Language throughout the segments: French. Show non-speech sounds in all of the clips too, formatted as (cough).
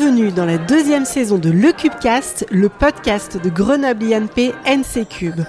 Bienvenue dans la deuxième saison de Le Cubecast, le podcast de Grenoble INP NC Cube.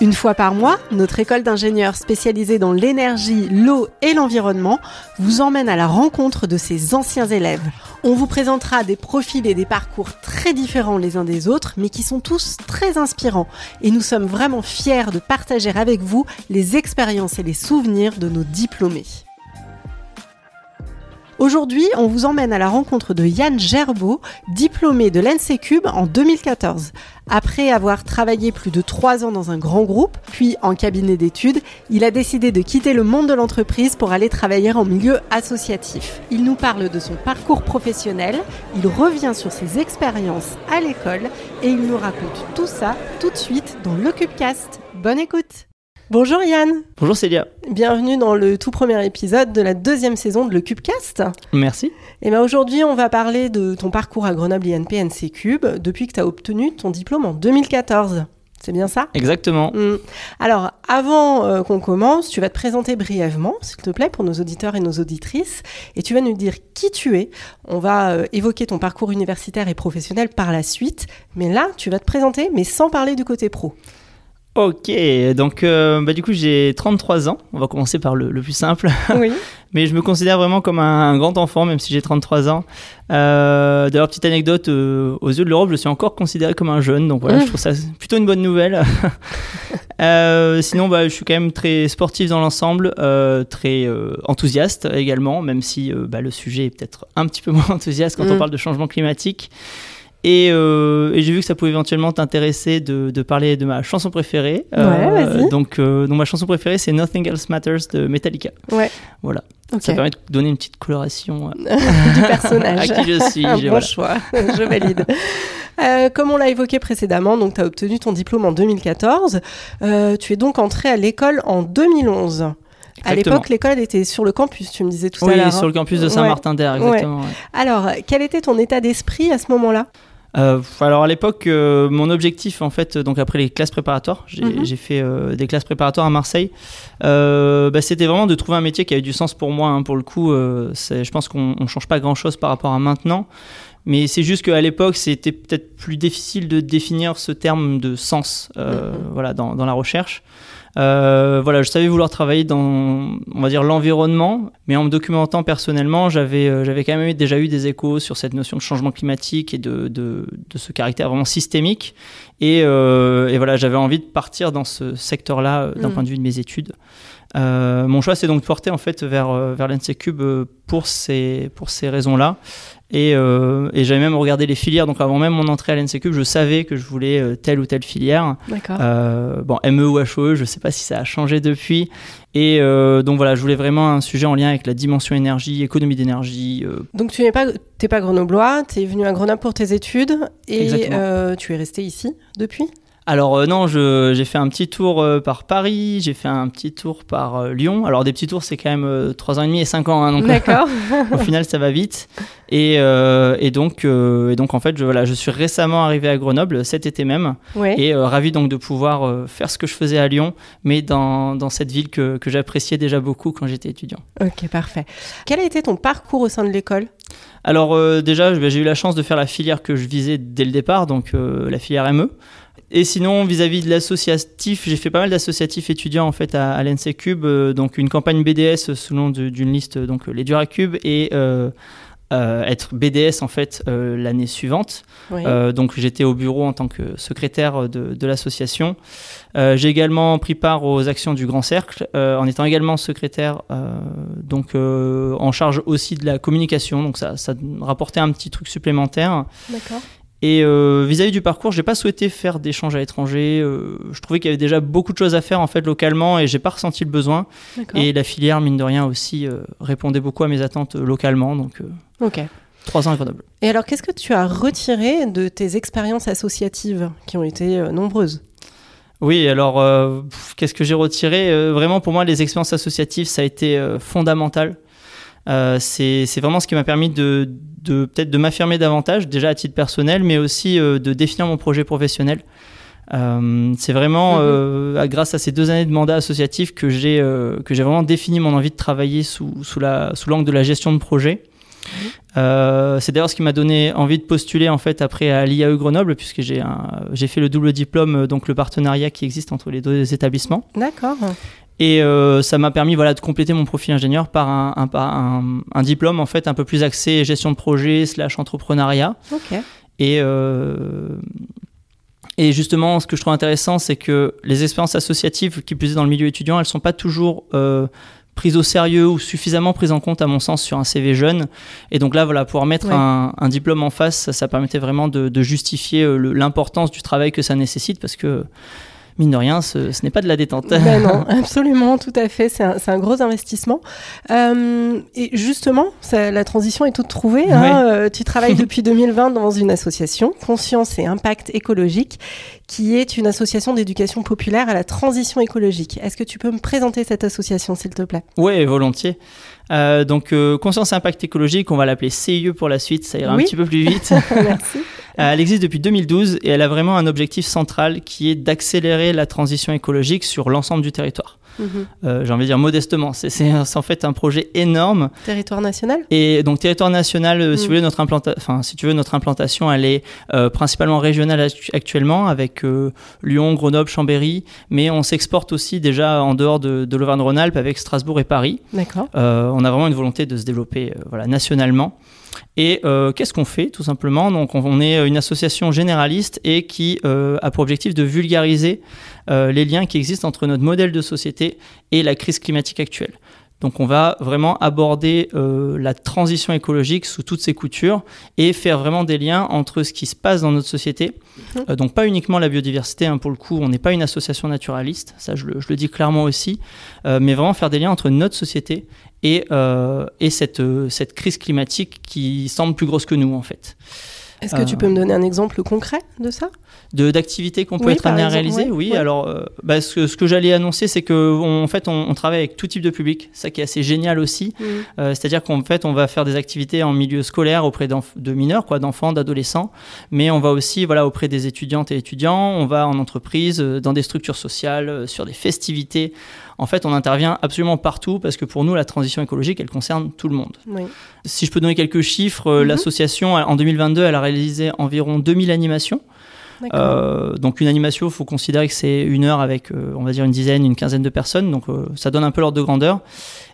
Une fois par mois, notre école d'ingénieurs spécialisée dans l'énergie, l'eau et l'environnement vous emmène à la rencontre de ses anciens élèves. On vous présentera des profils et des parcours très différents les uns des autres, mais qui sont tous très inspirants. Et nous sommes vraiment fiers de partager avec vous les expériences et les souvenirs de nos diplômés. Aujourd'hui, on vous emmène à la rencontre de Yann Gerbeau, diplômé de l'NC Cube en 2014. Après avoir travaillé plus de trois ans dans un grand groupe, puis en cabinet d'études, il a décidé de quitter le monde de l'entreprise pour aller travailler en milieu associatif. Il nous parle de son parcours professionnel, il revient sur ses expériences à l'école et il nous raconte tout ça tout de suite dans le Cubecast. Bonne écoute Bonjour Yann. Bonjour Célia. Bienvenue dans le tout premier épisode de la deuxième saison de Le Cubecast. Merci. Et bien aujourd'hui, on va parler de ton parcours à Grenoble INP NC Cube depuis que tu as obtenu ton diplôme en 2014. C'est bien ça? Exactement. Mm. Alors, avant euh, qu'on commence, tu vas te présenter brièvement, s'il te plaît, pour nos auditeurs et nos auditrices, et tu vas nous dire qui tu es. On va euh, évoquer ton parcours universitaire et professionnel par la suite, mais là, tu vas te présenter, mais sans parler du côté pro. Ok, donc euh, bah, du coup j'ai 33 ans, on va commencer par le, plus simple. (laughs) Oui. Mais je me considère vraiment comme un, grand enfant, même si j'ai 33 ans. Euh, D'ailleurs, petite anecdote, euh, aux yeux de l'Europe, je suis encore considéré comme un jeune, donc voilà, je trouve ça plutôt une bonne nouvelle. (laughs) Sinon, bah, je suis quand même très sportif dans l'ensemble, très enthousiaste également, même si bah, le sujet est peut-être un petit peu (laughs) moins enthousiaste quand on mm. parle de changement climatique. Euh, et, j'ai vu que ça pouvait éventuellement t'intéresser de, parler de ma chanson préférée. Ouais, euh, donc, euh, donc, ma chanson préférée, c'est Nothing Else Matters de Metallica. Ouais. Voilà. Ça permet de donner une petite coloration (laughs) du personnage. à qui je suis. Un bon choix, je valide. (laughs) comme on l'a évoqué précédemment, donc tu as obtenu ton diplôme en 2014. tu es donc entré à l'école en 2011. À l'époque, l'école était sur le campus, tu me disais tout à l'heure. Oui, sur le campus de Saint-Martin-d'Air, exactement. Alors, quel était ton état d'esprit à ce moment-là? Euh, alors à l'époque, euh, mon objectif en fait, donc après les classes préparatoires, j'ai mhm. fait euh, des classes préparatoires à Marseille. Bah, c'était vraiment de trouver un métier qui avait du sens pour moi. Hein. pour le coup, je pense qu'on ne change pas grand-chose par rapport à maintenant. Mais c'est juste qu'à l'époque, c'était peut-être plus difficile de définir ce terme de sens, mhm. voilà, dans, dans, la recherche. Euh, voilà, je savais vouloir travailler dans, on va dire, l'environnement, mais en me documentant personnellement, j'avais, euh, j'avais quand même déjà eu des échos sur cette notion de changement climatique et de, de, de ce caractère vraiment systémique. Et, euh, et voilà, j'avais envie de partir dans ce secteur-là d'un mm. point de vue de mes études. mon choix s'est donc porté en fait vers, vers l'NC pour ces, pour ces raisons-là. Euh, et, j'avais même regardé les filières. Donc avant même mon entrée à l'NCQ, je savais que je voulais euh, telle ou telle filière. D'accord. Euh, bon, ME ou HOE, je ne sais pas si ça a changé depuis. Et donc voilà, je voulais vraiment un sujet en lien avec la dimension énergie, économie d'énergie. Donc tu n'es pas, pas grenoblois, tu es venu à Grenoble pour tes études et tu es resté ici depuis? Alors euh, non, j'ai fait un petit tour euh, par Paris, j'ai fait un petit tour par euh, Lyon. Alors des petits tours, c'est quand même 3 ans et demi et 5 ans. Hein, donc D'accord. (laughs) au final, ça va vite. Et, et donc, et donc en fait, je, voilà, je suis récemment arrivé à Grenoble cet été même. Et ravi donc de pouvoir faire ce que je faisais à Lyon, mais dans, dans cette ville que, que j'appréciais déjà beaucoup quand j'étais étudiant. Ok, parfait. Quel a été ton parcours au sein de l'école? Alors déjà, ben, j'ai eu la chance de faire la filière que je visais dès le départ, donc la filière ME. Et sinon, vis-à-vis de l'associatif, j'ai fait pas mal d'associatifs étudiants en fait à, à l'NC Cube, euh, donc une campagne BDS sous le nom d'une liste, donc les Duracube, et euh, euh, être BDS en fait l'année suivante. donc j'étais au bureau en tant que secrétaire de, de l'association. j'ai également pris part aux actions du Grand Cercle, en étant également secrétaire, donc en charge aussi de la communication. Donc ça, ça rapportait un petit truc supplémentaire. D'accord. Et euh, vis-à-vis du parcours, j'ai pas souhaité faire d'échanges à l'étranger. Euh, je trouvais qu'il y avait déjà beaucoup de choses à faire en fait localement et j'ai pas ressenti le besoin. Et la filière, mine de rien, aussi euh, répondait beaucoup à mes attentes localement. Donc, ok. Trois ans à Grenoble. Et alors, qu'est-ce que tu as retiré de tes expériences associatives qui ont été nombreuses? Oui, alors qu'est-ce que j'ai retiré? Vraiment, pour moi, les expériences associatives, ça a été fondamental. C'est vraiment ce qui m'a permis de, de peut-être de m'affirmer davantage, déjà à titre personnel, mais aussi euh, de définir mon projet professionnel. Euh, c'est vraiment mhm. euh, grâce à ces deux années de mandat associatif que j'ai que j'ai vraiment défini mon envie de travailler sous, sous la sous l'angle de la gestion de projet. c'est d'ailleurs ce qui m'a donné envie de postuler en fait après à l'IAE Grenoble puisque j'ai j'ai fait le double diplôme donc le partenariat qui existe entre les deux établissements. D'accord. Et ça m'a permis voilà de compléter mon profil ingénieur par un, un, un, diplôme en fait un peu plus axé gestion de projet slash entrepreneuriat. Ok. Et et justement, ce que je trouve intéressant, c'est que les expériences associatives qui plus est dans le milieu étudiant, elles sont pas toujours euh, prises au sérieux ou suffisamment prises en compte, à mon sens, sur un CV jeune. Et donc là, voilà, pouvoir mettre un, diplôme en face, ça, permettait vraiment de, de justifier euh, l'importance du travail que ça nécessite, parce que mine de rien, ce, n'est pas de la détente. Ben non, (laughs) absolument, tout à fait. C'est un, gros investissement. Euh, et justement, la transition est toute trouvée. Hein. Euh, tu travailles (laughs) depuis 2020 dans une association, Conscience et Impact écologique, qui est une association d'éducation populaire à la transition écologique. Est-ce que tu peux me présenter cette association, s'il te plaît? Oui, volontiers. Euh, donc, Conscience et Impact écologique, on va l'appeler CIE pour la suite, ça ira un petit peu plus vite. (laughs) (laughs) Merci. Euh, elle existe depuis 2012 et elle a vraiment un objectif central qui est d'accélérer la transition écologique sur l'ensemble du territoire. Euh, j'ai envie de dire modestement, c'est en fait un projet énorme. Territoire national? Et donc territoire national, euh, si, vous mhm. voulez, notre enfin, si tu veux, notre implantation, elle est principalement régionale actuellement avec Lyon, Grenoble, Chambéry, mais on s'exporte aussi déjà en dehors de, de l'Auvergne-Rhône-Alpes avec Strasbourg et Paris. D'accord. on a vraiment une volonté de se développer voilà, nationalement. Et euh, qu'est-ce qu'on fait tout simplement? Donc on, est une association généraliste et qui euh, a pour objectif de vulgariser euh, les liens qui existent entre notre modèle de société et la crise climatique actuelle. Donc on va vraiment aborder la transition écologique sous toutes ses coutures et faire vraiment des liens entre ce qui se passe dans notre société. Mhm. donc pas uniquement la biodiversité, hein, pour le coup, on n'est pas une association naturaliste, ça je le, je le dis clairement aussi, mais vraiment faire des liens entre notre société et, euh, et cette, euh, cette crise climatique qui semble plus grosse que nous en fait. Est-ce que tu peux me donner un exemple concret de ça? D'activités qu'on peut être amené à réaliser? Oui, alors euh, bah, ce, ce, que j'allais annoncer, c'est qu'en en fait, on, travaille avec tout type de public, ça qui est assez génial aussi. Mm. Euh, c'est-à-dire qu'en fait, on va faire des activités en milieu scolaire auprès de mineurs, quoi, d'enfants, d'adolescents, mais on va aussi voilà, auprès des étudiantes et étudiants, on va en entreprise, euh, dans des structures sociales, sur des festivités. En fait, on intervient absolument partout parce que pour nous, la transition écologique, elle concerne tout le monde. Si je peux donner quelques chiffres, mm-hmm. l'association, en 2022, elle a réalisé environ 2000 animations. Euh, donc une animation, il faut considérer que c'est une heure avec, euh, on va dire, une dizaine, une quinzaine de personnes. Donc euh, ça donne un peu l'ordre de grandeur.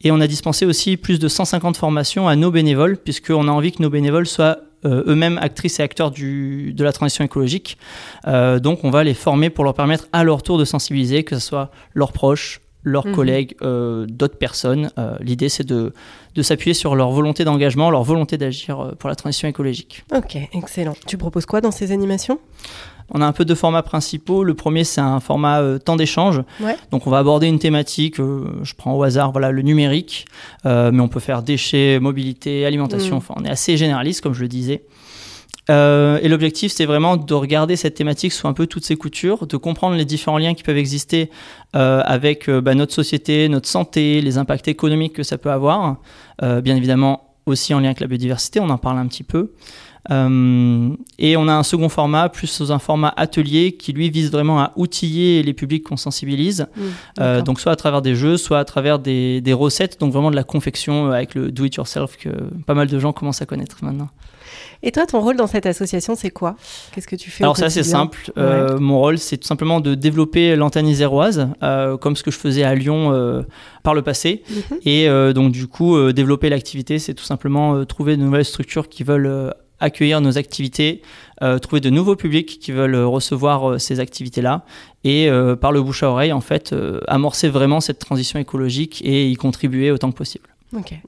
Et on a dispensé aussi plus de 150 formations à nos bénévoles, puisqu'on a envie que nos bénévoles soient eux-mêmes actrices et acteurs du, de la transition écologique. donc on va les former pour leur permettre à leur tour de sensibiliser, que ce soit leurs proches, leurs mhm. collègues, d'autres personnes. L'idée, c'est de, de s'appuyer sur leur volonté d'engagement, leur volonté d'agir pour la transition écologique. Ok, excellent. Tu proposes quoi dans ces animations? On a un peu deux formats principaux. Le premier, c'est un format euh, temps d'échange. Donc, on va aborder une thématique, euh, je prends au hasard, voilà, le numérique, euh, mais on peut faire déchets, mobilité, alimentation. Mm. Enfin, on est assez généraliste, comme je le disais. Et l'objectif, c'est vraiment de regarder cette thématique sous un peu toutes ses coutures, de comprendre les différents liens qui peuvent exister avec bah, notre société, notre santé, les impacts économiques que ça peut avoir. bien évidemment, aussi en lien avec la biodiversité, on en parle un petit peu. Euh, et on a un second format, plus sous un format atelier, qui lui vise vraiment à outiller les publics qu'on sensibilise. Mmh, euh, donc soit à travers des jeux, soit à travers des, des, recettes, donc vraiment de la confection euh, avec le do-it-yourself que pas mal de gens commencent à connaître maintenant. Et toi, ton rôle dans cette association, c'est quoi? Qu'est-ce que tu fais Alors, c'est assez simple. mon rôle, c'est tout simplement de développer l'antenne iséroise, comme ce que je faisais à Lyon par le passé. Mmh et donc, du coup, développer l'activité, c'est tout simplement trouver de nouvelles structures qui veulent accueillir nos activités, euh, trouver de nouveaux publics qui veulent recevoir euh, ces activités-là et euh, par le bouche à oreille en fait amorcer vraiment cette transition écologique et y contribuer autant que possible.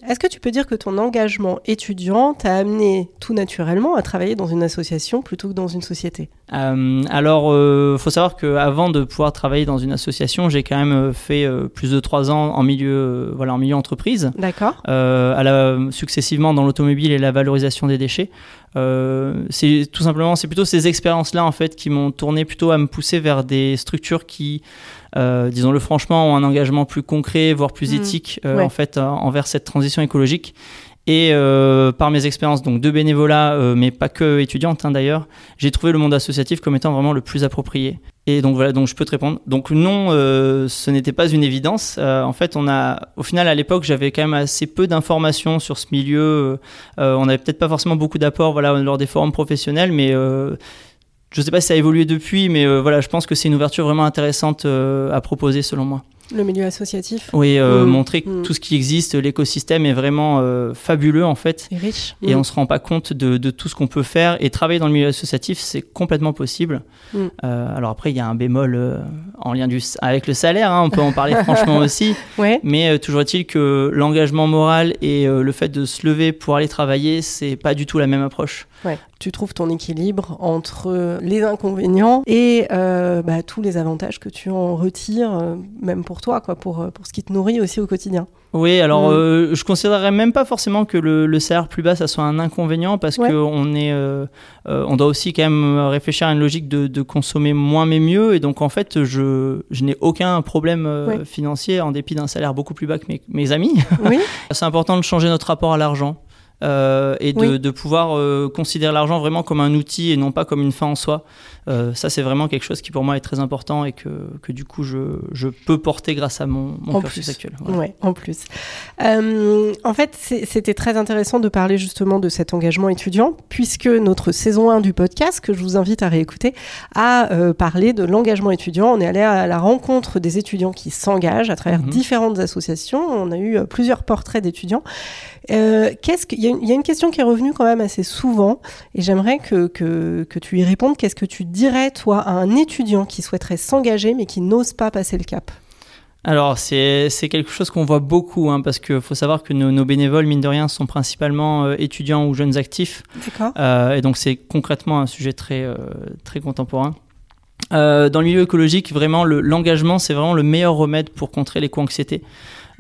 Est-ce que tu peux dire que ton engagement étudiant t'a amené tout naturellement à travailler dans une association plutôt que dans une société? Euh, Alors, il euh, faut savoir qu'avant de pouvoir travailler dans une association, j'ai quand même euh, fait plus de trois ans en milieu, voilà, en milieu entreprise. D'accord. successivement dans l'automobile et la valorisation des déchets. c'est tout simplement, c'est plutôt ces expériences-là en fait qui m'ont tourné plutôt à me pousser vers des structures qui euh, disons-le franchement, ont un engagement plus concret, voire plus mmh. éthique euh, en fait envers cette transition écologique. Et euh, par mes expériences donc de bénévolat, mais pas que étudiante hein, d'ailleurs, j'ai trouvé le monde associatif comme étant vraiment le plus approprié. Et donc voilà, donc je peux te répondre. Donc non, euh, ce n'était pas une évidence. Euh, en fait, on a, au final, à l'époque, j'avais quand même assez peu d'informations sur ce milieu. Euh, on n'avait peut-être pas forcément beaucoup d'apports, voilà, lors des forums professionnels, mais je ne sais pas si ça a évolué depuis, mais voilà, je pense que c'est une ouverture vraiment intéressante à proposer, selon moi. Le milieu associatif Oui, euh, mmh. montrer mmh. tout ce qui existe, l'écosystème est vraiment euh, fabuleux en fait. Et riche. Et mmh. on ne se rend pas compte de, de tout ce qu'on peut faire. Et travailler dans le milieu associatif, c'est complètement possible. Euh, alors après, il y a un bémol en lien du, avec le salaire, hein, on peut en parler (laughs) franchement aussi. Ouais. Mais toujours est-il que l'engagement moral et le fait de se lever pour aller travailler, c'est pas du tout la même approche. Ouais. Tu trouves ton équilibre entre les inconvénients et bah, tous les avantages que tu en retires, même pour toi, quoi, pour, pour ce qui te nourrit aussi au quotidien? Oui, alors mm. euh, je considérerais même pas forcément que le, salaire plus bas ça soit un inconvénient parce qu'on on est, euh, euh, on doit aussi quand même réfléchir à une logique de, consommer moins mais mieux et donc en fait je, je n'ai aucun problème financier en dépit d'un salaire beaucoup plus bas que mes, mes amis. Oui. (laughs) C'est important de changer notre rapport à l'argent. Euh, et de, de pouvoir euh, considérer l'argent vraiment comme un outil et non pas comme une fin en soi. Euh, ça, c'est vraiment quelque chose qui pour moi est très important et que, que du coup je, je, peux porter grâce à mon, mon cursus actuel. Ouais, en plus. en fait, c'était très intéressant de parler justement de cet engagement étudiant, puisque notre saison 1 du podcast, que je vous invite à réécouter, a parlé de l'engagement étudiant. On est allé à la rencontre des étudiants qui s'engagent à travers mhm. différentes associations. On a eu plusieurs portraits d'étudiants. Qu'est-ce qu'il y a il y a une question qui est revenue quand même assez souvent et j'aimerais que, que, que, tu y répondes. Qu'est-ce que tu dirais, toi, à un étudiant qui souhaiterait s'engager mais qui n'ose pas passer le cap? Alors, c'est quelque chose qu'on voit beaucoup, hein, parce qu'il faut savoir que nos, bénévoles, mine de rien, sont principalement euh, étudiants ou jeunes actifs. Euh, et donc, c'est concrètement un sujet très, euh, très contemporain. dans le milieu écologique, vraiment, l'engagement, c'est vraiment le meilleur remède pour contrer l'éco-anxiété.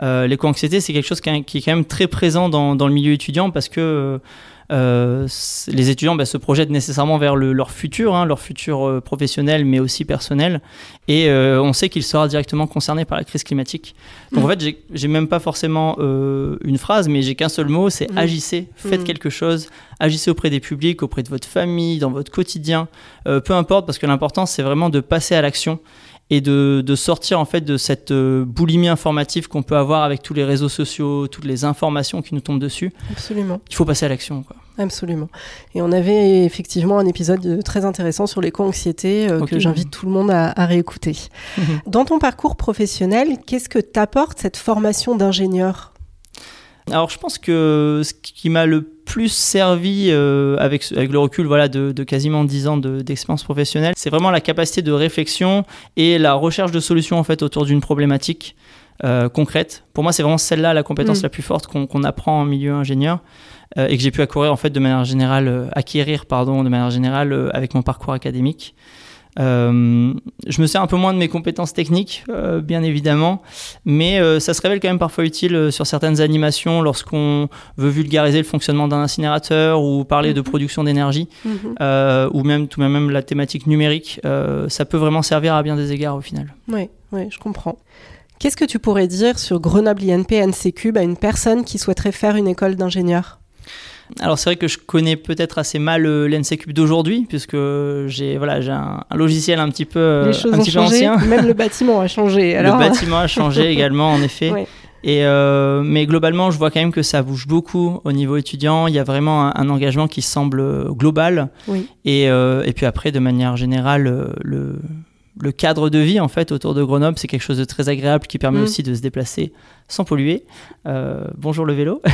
Euh, l'éco-anxiété, c'est quelque chose qui, est quand même très présent dans, dans le milieu étudiant parce que euh, les étudiants bah, se projettent nécessairement vers le, leur futur, hein, leur futur euh, professionnel, mais aussi personnel. Et euh, on sait qu'il sera directement concerné par la crise climatique. Donc en mmh. fait, j'ai même pas forcément une phrase, mais j'ai qu'un seul mot, c'est mmh. agissez, faites mmh. quelque chose, agissez auprès des publics, auprès de votre famille, dans votre quotidien, peu importe, parce que l'important, c'est vraiment de passer à l'action et de, de, sortir en fait de cette euh, boulimie informative qu'on peut avoir avec tous les réseaux sociaux, toutes les informations qui nous tombent dessus. Absolument. Il faut passer à l'action. Absolument. Et on avait effectivement un épisode très intéressant sur l'éco-anxiété euh, que j'invite tout le monde à, à réécouter. (laughs) Dans ton parcours professionnel, qu'est-ce que t'apporte cette formation d'ingénieur? Alors je pense que ce qui m'a le plus servi euh, avec, avec le recul voilà, de, quasiment 10 ans d'expérience professionnelle, c'est vraiment la capacité de réflexion et la recherche de solutions en fait, autour d'une problématique euh, concrète. Pour moi, c'est vraiment celle-là la compétence mm. la plus forte qu'on apprend en milieu ingénieur euh, et que j'ai pu acquérir en fait de manière générale, acquérir pardon, de manière générale avec mon parcours académique. Euh, je me sers un peu moins de mes compétences techniques, euh, bien évidemment, mais euh, ça se révèle quand même parfois utile sur certaines animations lorsqu'on veut vulgariser le fonctionnement d'un incinérateur ou parler de mhm. production d'énergie, mhm. ou même tout même la thématique numérique. ça peut vraiment servir à bien des égards au final. Oui, oui, je comprends. Qu'est-ce que tu pourrais dire sur Grenoble INP NC Cube à une personne qui souhaiterait faire une école d'ingénieur? Alors c'est vrai que je connais peut-être assez mal euh, l'NCCube d'aujourd'hui, puisque j'ai voilà, j'ai un, logiciel un petit peu, euh, un petit peu ancien. (laughs) Même le (laughs) bâtiment a changé. Alors... Le bâtiment a changé (laughs) également, en effet. Et euh, mais globalement, je vois quand même que ça bouge beaucoup au niveau étudiant. Il y a vraiment un, engagement qui semble global. Oui. Et, et puis après, de manière générale, le, le cadre de vie en fait autour de Grenoble, c'est quelque chose de très agréable qui permet mm. aussi de se déplacer sans polluer. Euh, bonjour le vélo. (laughs)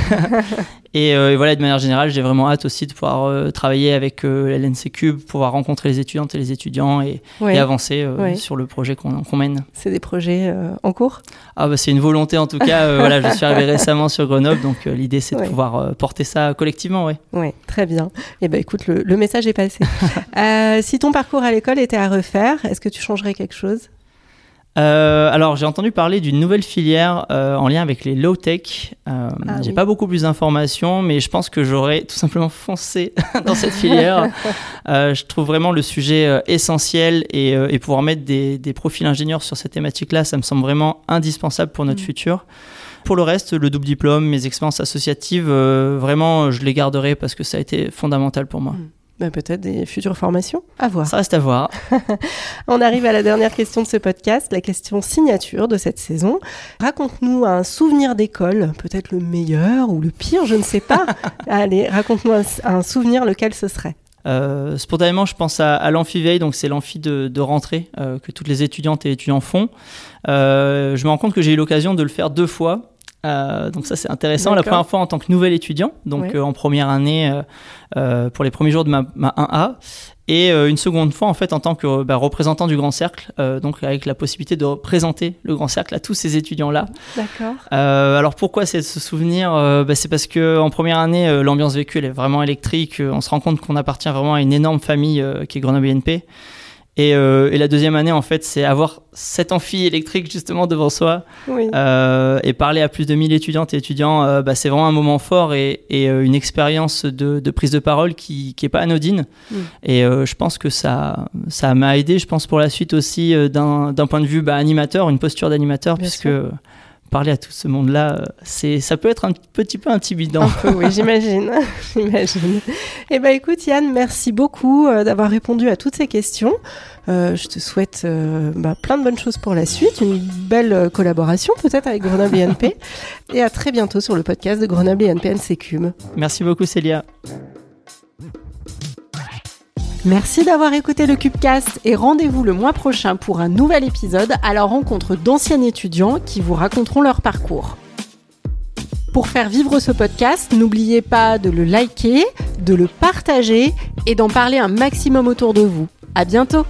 Euh, et, voilà, de manière générale, j'ai vraiment hâte aussi de pouvoir euh, travailler avec l'NC Cube, pouvoir rencontrer les étudiantes et les étudiants et, avancer sur le projet qu'on mène. C'est des projets en cours? Ah bah, C'est une volonté en tout cas. voilà, je suis arrivé (laughs) récemment sur Grenoble, donc l'idée c'est de pouvoir porter ça collectivement. Oui, très bien. Et eh ben écoute, le, le message est passé. (laughs) si ton parcours à l'école était à refaire, est-ce que tu changerais quelque chose? Euh, alors, j'ai entendu parler d'une nouvelle filière euh, en lien avec les low-tech. Euh, ah j'ai pas beaucoup plus d'informations, mais je pense que j'aurais tout simplement foncé (laughs) dans cette filière. (laughs) je trouve vraiment le sujet essentiel et, pouvoir mettre des, profils ingénieurs sur cette thématique-là, ça me semble vraiment indispensable pour notre mm. futur. Pour le reste, le double diplôme, mes expériences associatives, vraiment, je les garderai parce que ça a été fondamental pour moi. Mm. Bah, peut-être des futures formations à voir. Ça reste à voir. (laughs) On arrive à la dernière question de ce podcast, la question signature de cette saison. Raconte-nous un souvenir d'école, peut-être le meilleur ou le pire, je ne sais pas. (laughs) Allez, raconte-nous un, souvenir, lequel ce serait? Euh, spontanément, je pense à, à l'amphiveille, donc c'est l'amphi de, rentrée euh, que toutes les étudiantes et étudiants font. Euh, je me rends compte que j'ai eu l'occasion de le faire deux fois. Euh, donc ça c'est intéressant. La première fois en tant que nouvel étudiant, donc euh, en première année euh, pour les premiers jours de ma, 1A, et une seconde fois en fait en tant que bah, représentant du Grand Cercle, donc avec la possibilité de représenter le Grand Cercle à tous ces étudiants là. D'accord. alors pourquoi c'est ce souvenir bah, C'est parce que en première année l'ambiance vécue est vraiment électrique. On se rend compte qu'on appartient vraiment à une énorme famille qui est Grenoble INP. Et, euh, et, la deuxième année, en fait, c'est avoir cet amphi électrique justement devant soi oui. euh, et parler à plus de 1000 étudiantes et étudiants. Euh, bah, c'est vraiment un moment fort et, et euh, une expérience de, de, prise de parole qui qui est pas anodine. Mm. Et euh, je pense que ça ça m'a aidé. Je pense pour la suite aussi d'un point de vue bah, animateur, une posture d'animateur, puisque sûr parler à tout ce monde-là, c'est, ça peut être un petit peu intimidant. Un peu, oui, j'imagine. (laughs) j'imagine. Eh ben, écoute, Yann, merci beaucoup euh, d'avoir répondu à toutes ces questions. Euh, je te souhaite euh, bah, plein de bonnes choses pour la suite, une belle collaboration peut-être avec Grenoble INP, et à très bientôt sur le podcast de Grenoble INP NCCUM. Merci beaucoup, Célia. Merci d'avoir écouté le Cubecast et rendez-vous le mois prochain pour un nouvel épisode à la rencontre d'anciens étudiants qui vous raconteront leur parcours. Pour faire vivre ce podcast, n'oubliez pas de le liker, de le partager et d'en parler un maximum autour de vous. À bientôt!